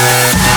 Yeah.